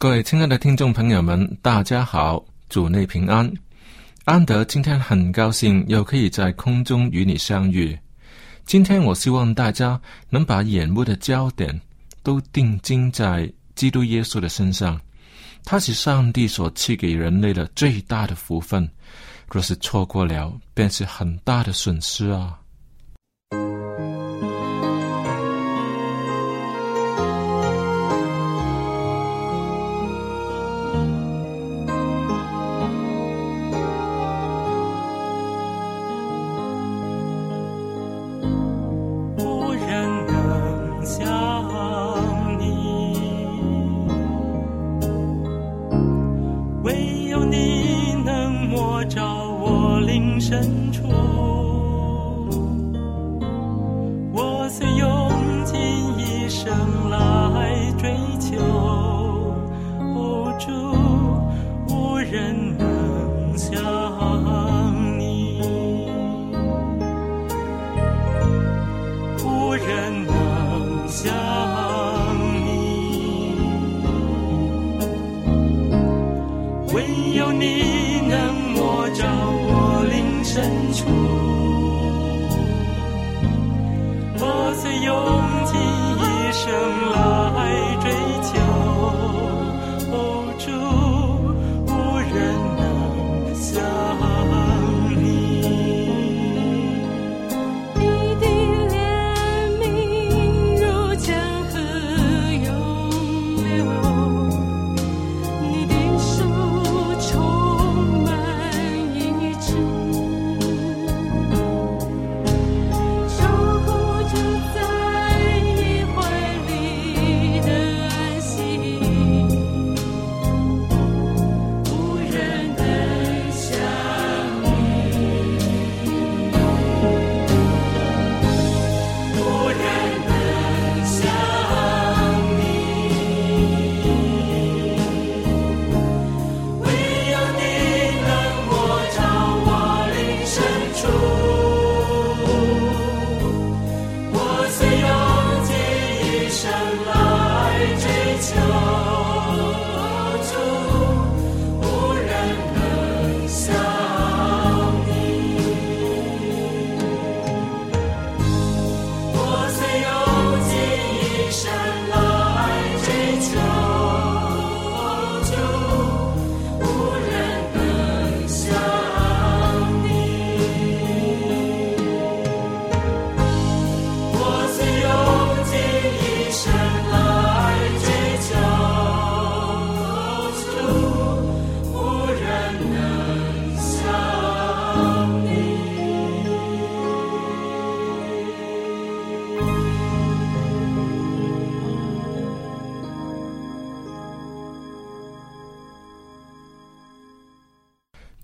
各位亲爱的听众朋友们，大家好，主内平安。安德今天很高兴又可以在空中与你相遇。今天我希望大家能把眼目的焦点都定睛在基督耶稣的身上，他是上帝所赐给人类的最大的福分。若是错过了，便是很大的损失啊。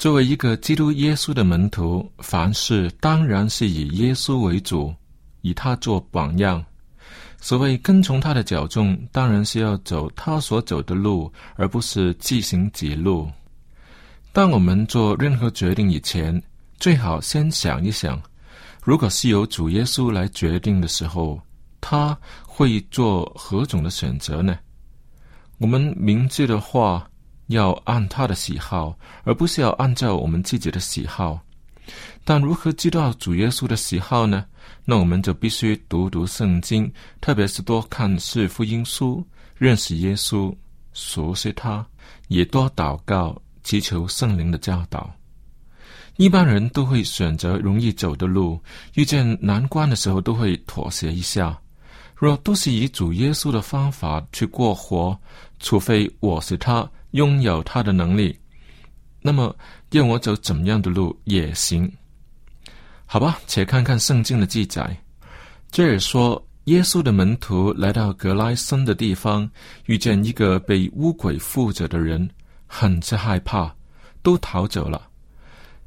作为一个基督耶稣的门徒，凡事当然是以耶稣为主，以他做榜样。所谓跟从他的脚重，当然是要走他所走的路，而不是自行己路。当我们做任何决定以前，最好先想一想，如果是由主耶稣来决定的时候，他会做何种的选择呢？我们明智的话，要按他的喜好，而不是要按照我们自己的喜好。但如何知道主耶稣的喜好呢？那我们就必须读读圣经，特别是多看四福音书，认识耶稣，熟悉他，也多祷告，祈求圣灵的教导。一般人都会选择容易走的路，遇见难关的时候都会妥协一下。若都是以主耶稣的方法去过活，除非我是他，拥有他的能力，那么让我走怎么样的路也行。好吧，且看看圣经的记载。这儿说，耶稣的门徒来到格莱森的地方，遇见一个被巫鬼附着的人，很是害怕，都逃走了。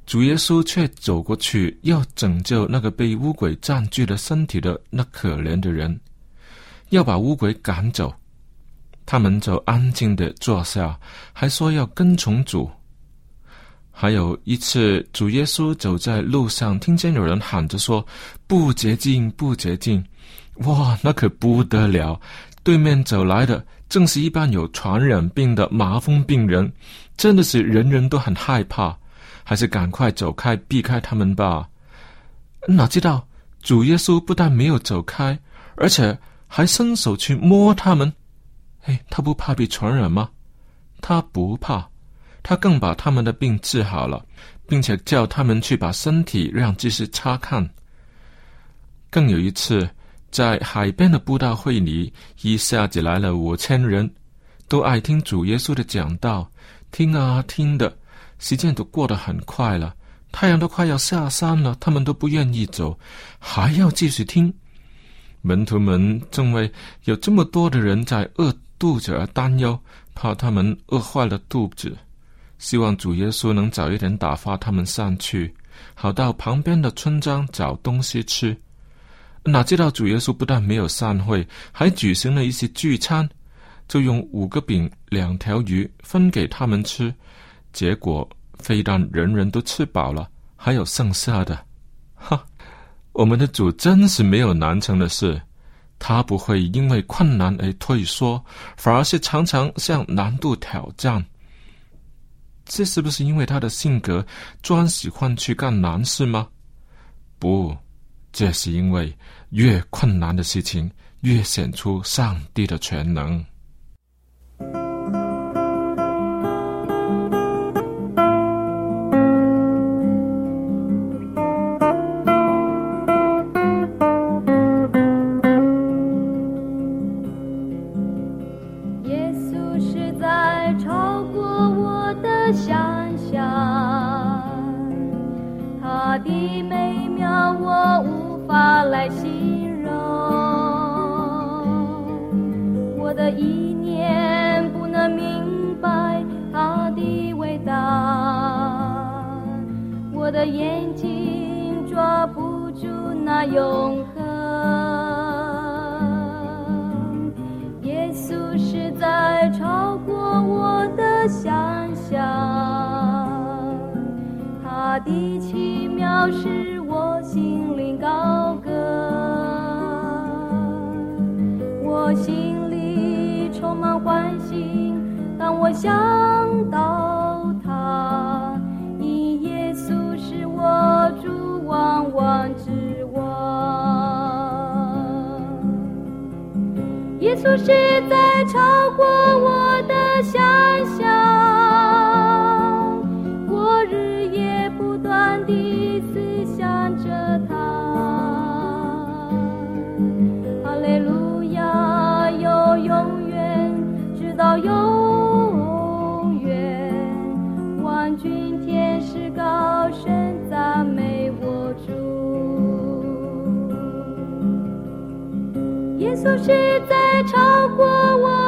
主耶稣却走过去，要拯救那个被巫鬼占据了身体的那可怜的人，要把巫鬼赶走。他们就安静的坐下，还说要跟从主。还有一次，主耶稣走在路上，听见有人喊着说：“不洁净，不洁净！”哇，那可不得了！对面走来的正是一般有传染病的麻风病人，真的是人人都很害怕，还是赶快走开，避开他们吧。哪知道主耶稣不但没有走开，而且还伸手去摸他们。哎，他不怕被传染吗？他不怕。他更把他们的病治好了，并且叫他们去把身体让祭司查看。更有一次，在海边的布道会里，一下子来了五千人，都爱听主耶稣的讲道，听啊听的，时间都过得很快了，太阳都快要下山了，他们都不愿意走，还要继续听。门徒们正为有这么多的人在饿肚子而担忧，怕他们饿坏了肚子。希望主耶稣能早一点打发他们上去，好到旁边的村庄找东西吃。哪知道主耶稣不但没有散会，还举行了一些聚餐，就用五个饼、两条鱼分给他们吃。结果非但人人都吃饱了，还有剩下的。哈，我们的主真是没有难成的事，他不会因为困难而退缩，反而是常常向难度挑战。这是不是因为他的性格专喜欢去干难事吗？不，这是因为越困难的事情越显出上帝的全能。的奇妙使我心灵高歌，我心里充满欢喜，当我想到他，你耶稣是我主万万之王，耶稣实在超过我的想象。耶稣是。超过我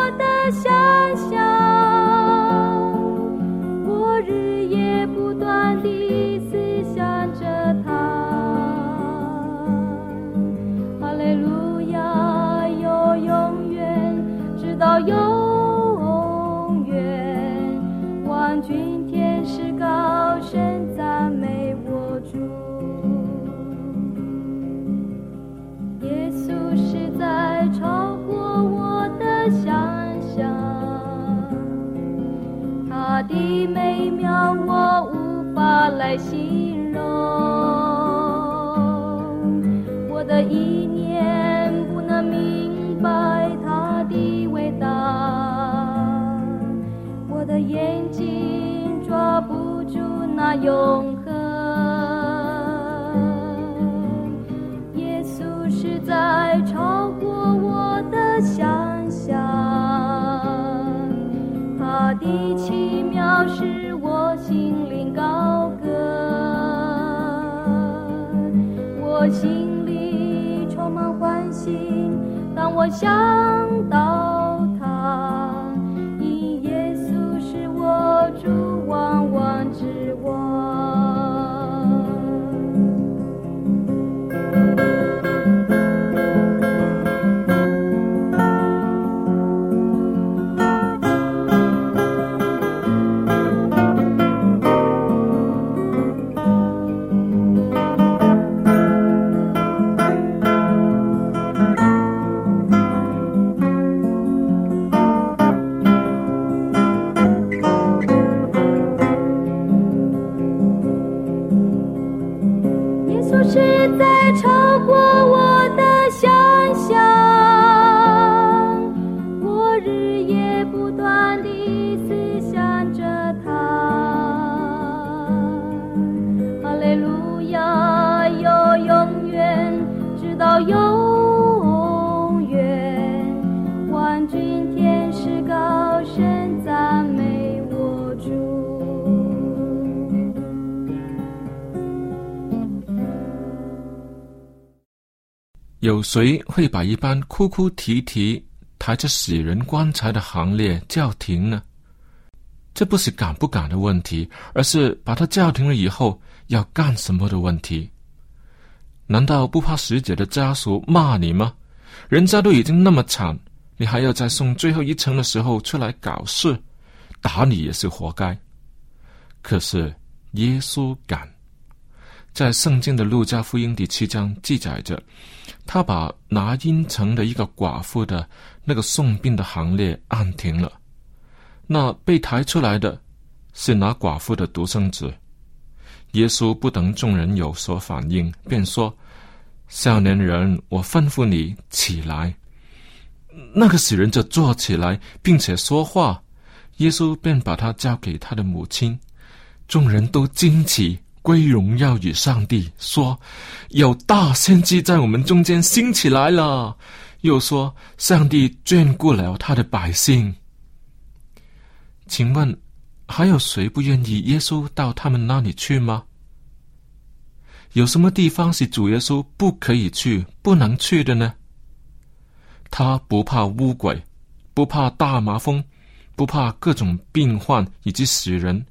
眼睛抓不住那永恒。耶稣实在超过我的想象，他的奇妙使我心灵高歌，我心里充满欢喜，当我想到有谁会把一般哭哭啼啼、抬着死人棺材的行列叫停呢？这不是敢不敢的问题，而是把它叫停了以后要干什么的问题。难道不怕死者的家属骂你吗？人家都已经那么惨，你还要在送最后一程的时候出来搞事，打你也是活该。可是耶稣敢。在圣经的路加福音第七章记载着，他把拿因城的一个寡妇的那个送殡的行列按停了。那被抬出来的是那寡妇的独生子。耶稣不等众人有所反应，便说：“少年人，我吩咐你起来。”那个死人就坐起来，并且说话。耶稣便把他交给他的母亲。众人都惊奇。归荣耀与上帝，说有大先知在我们中间兴起来了。又说上帝眷顾了他的百姓。请问还有谁不愿意耶稣到他们那里去吗？有什么地方是主耶稣不可以去、不能去的呢？他不怕污鬼，不怕大麻风，不怕各种病患以及死人。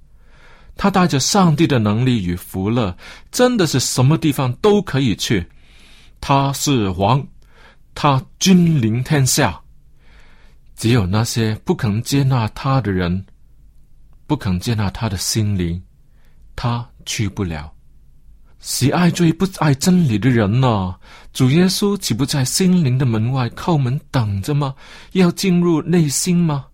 他带着上帝的能力与福乐，真的是什么地方都可以去。他是王，他君临天下。只有那些不肯接纳他的人，不肯接纳他的心灵，他去不了。喜爱罪不爱真理的人呢？主耶稣岂不在心灵的门外叩门等着吗？要进入内心吗？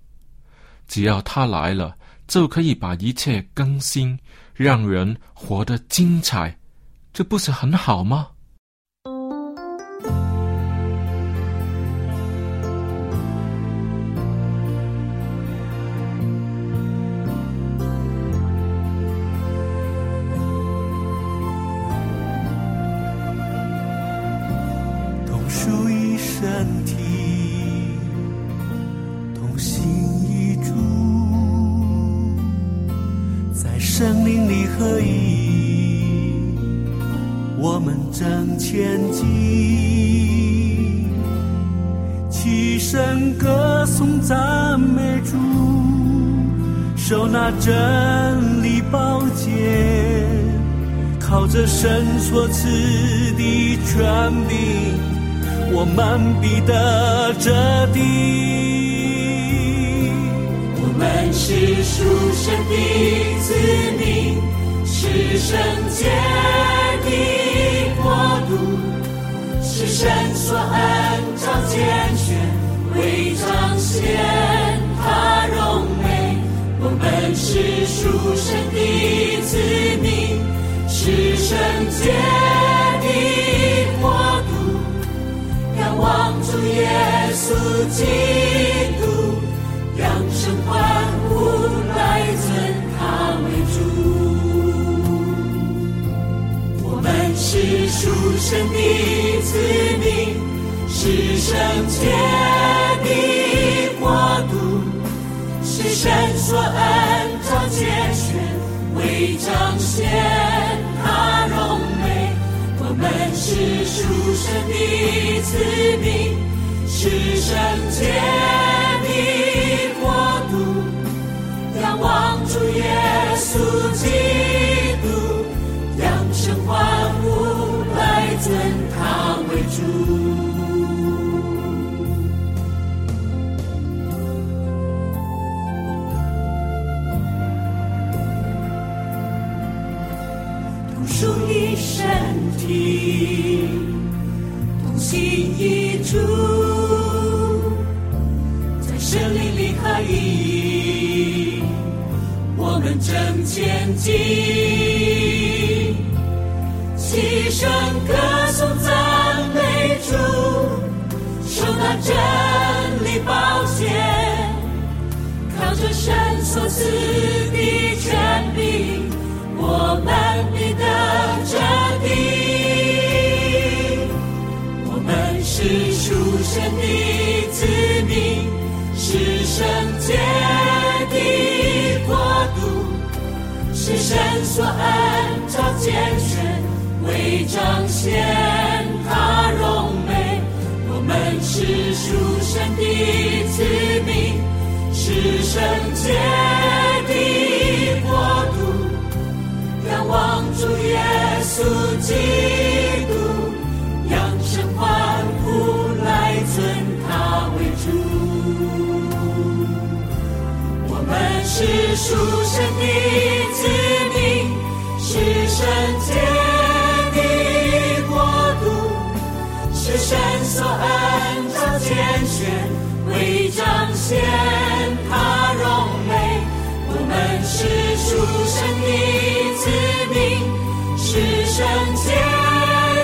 只要他来了。就可以把一切更新，让人活得精彩，这不是很好吗？真理宝剑。靠着神所赐的权柄，我们必得这地。我们是属神的子民，是圣洁的国度，是神所恩召拣选，为彰显他。属神的子民，是圣洁的国度，仰望主耶稣基督，扬声欢呼来尊他为主。我们是属神的子民，是圣洁的国度，是神所恩召拣选，为彰显他荣美。我们是属神的子民，是圣洁的国度，仰望主耶稣基督，扬声欢呼来尊心一主，在神灵里合一，我们正前进，齐声歌颂赞美主，受那真理宝剑。靠着神所赐神的子民，是圣洁的国度，是神所恩召拣选，为彰显他荣美。我们是属神的子民。是圣洁的国度，仰望主耶稣基督是属神的子民，是圣洁的国度，是神所恩召拣选。为彰显他荣美，我们是属神的子民，是圣洁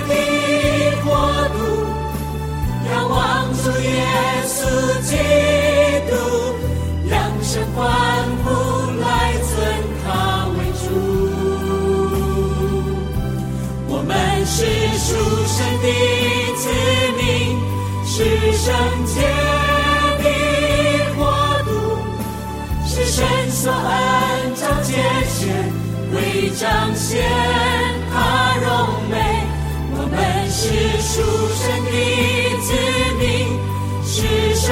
的国度，仰望主耶稣基督，扬声欢神的子民，是圣洁。是神所恩召拣选，为彰显他荣美。我们是属神的子民，是圣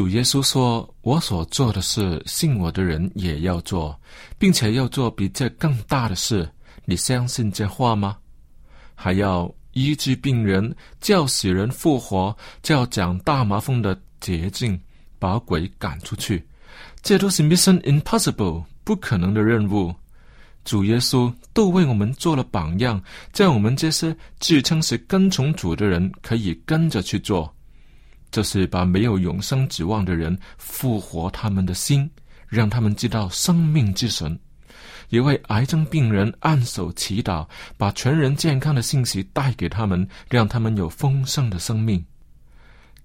主耶稣说：“我所做的事，信我的人也要做，并且要做比这更大的事。你相信这话吗？还要医治病人，叫死人复活，叫讲大麻风的捷径，把鬼赶出去。这都是 mission impossible 不可能的任务。主耶稣都为我们做了榜样，叫我们这些自称是跟从主的人可以跟着去做。”这是把没有永生指望的人复活他们的心，让他们知道生命之神；也为癌症病人按手祈祷，把全人健康的信息带给他们，让他们有丰盛的生命。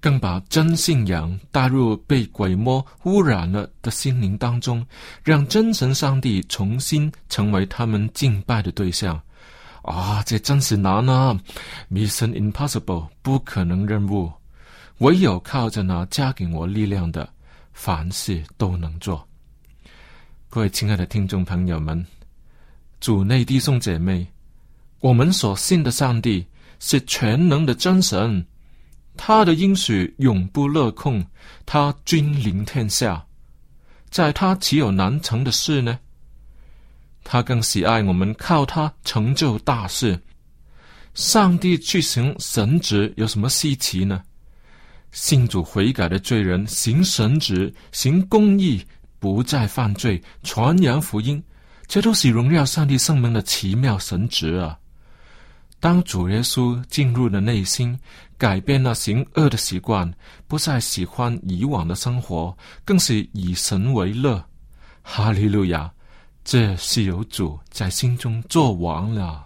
更把真信仰带入被鬼魔污染了的心灵当中，让真神上帝重新成为他们敬拜的对象。啊，这真是难啊！Mission Impossible，不可能任务。唯有靠着那加给我力量的，凡事都能做。各位亲爱的听众朋友们，主内弟兄姐妹，我们所信的上帝是全能的真神，他的应许永不落空，他君临天下，在他岂有难成的事呢？他更喜爱我们靠他成就大事。上帝去行神职有什么稀奇呢？信主悔改的罪人行神职，行公义。不再犯罪，传扬福音，这都是荣耀上帝圣名的奇妙神职啊！当主耶稣进入了内心，改变了行恶的习惯，不再喜欢以往的生活，更是以神为乐。哈利路亚！这是有主在心中做王了。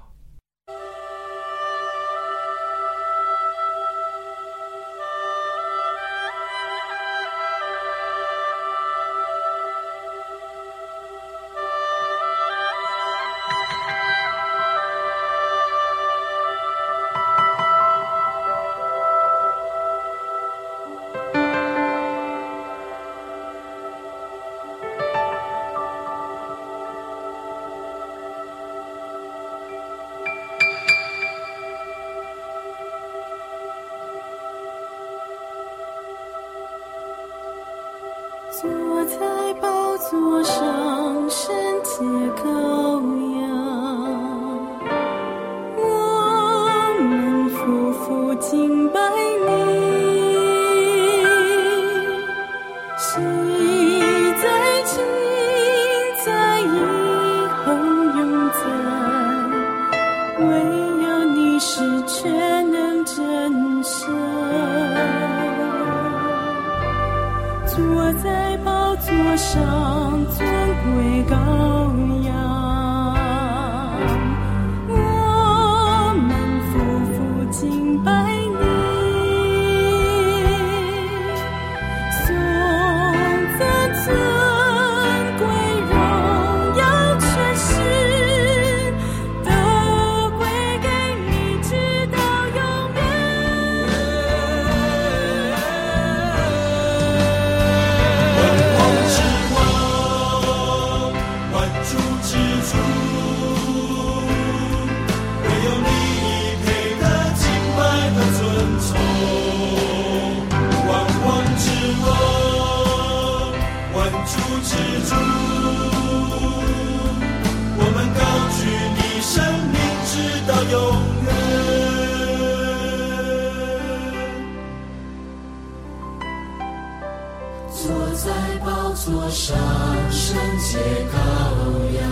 上，尊贵高在宝座上，圣洁羔羊，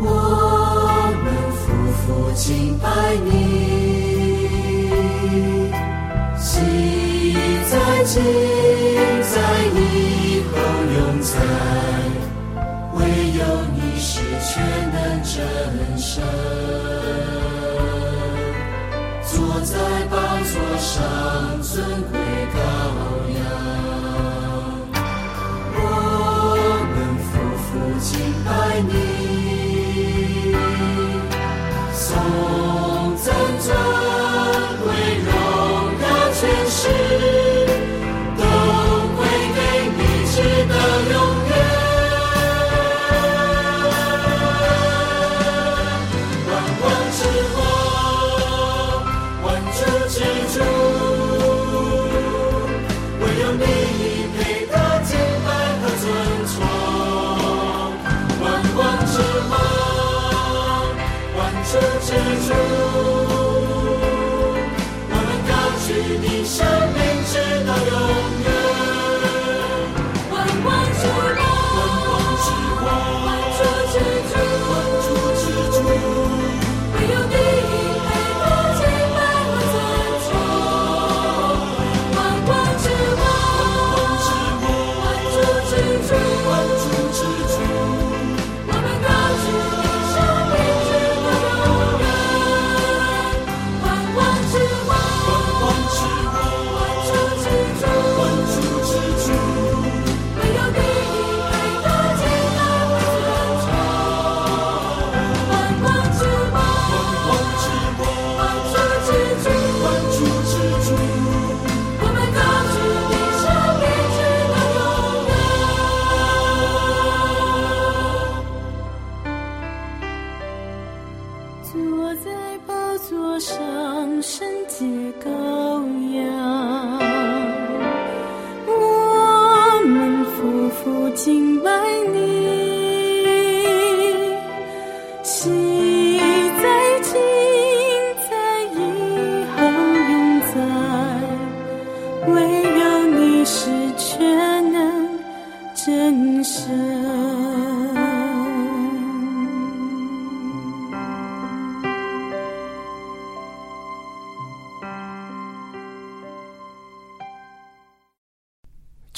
我们夫妇敬拜你，喜在今，在以后永在，唯有你是全能真神。坐在宝座上，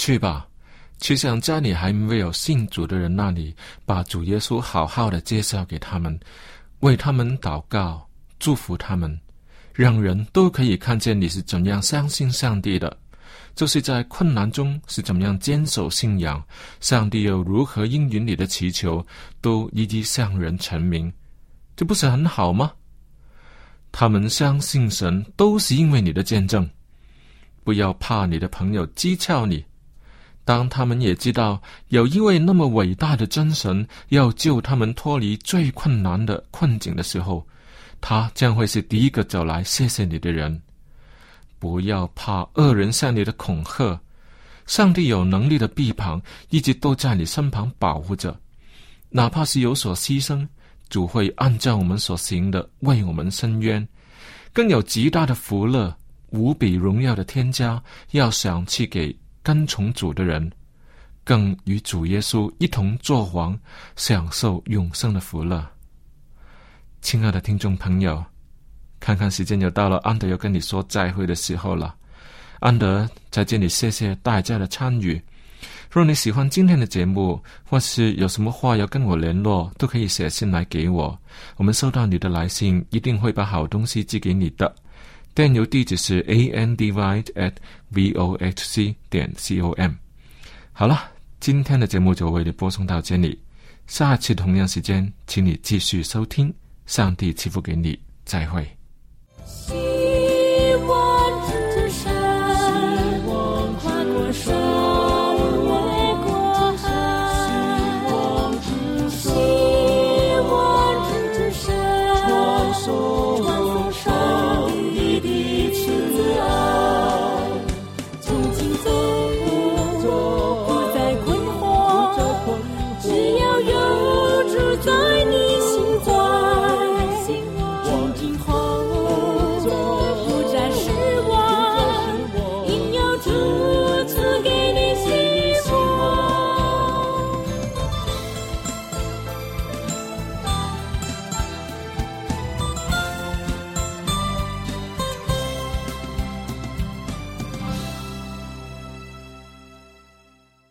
去吧，去向家里还没有信主的人那里，把主耶稣好好的介绍给他们，为他们祷告，祝福他们，让人都可以看见你是怎样相信上帝的，就是在困难中是怎么样坚守信仰，上帝又如何应允你的祈求，都一一向人陈明，这不是很好吗？他们相信神，都是因为你的见证。不要怕你的朋友讥诮你。当他们也知道有一位那么伟大的真神要救他们脱离最困难的困境的时候，他将会是第一个走来谢谢你的人。不要怕恶人向你的恐吓，上帝有能力的臂膀一直都在你身旁保护着，哪怕是有所牺牲，主会按照我们所行的为我们伸冤，更有极大的福乐、无比荣耀的添加要想去给。跟从主的人，更与主耶稣一同作王，享受永生的福乐。亲爱的听众朋友，看看时间又到了，安德要跟你说再会的时候了。安德在这里谢谢大家的参与。若你喜欢今天的节目，或是有什么话要跟我联络，都可以写信来给我。我们收到你的来信，一定会把好东西寄给你的。电邮地址是 andywide at v o h c 点 c o m。好了，今天的节目就为你播送到这里，下期同样时间，请你继续收听。上帝赐福给你，再会。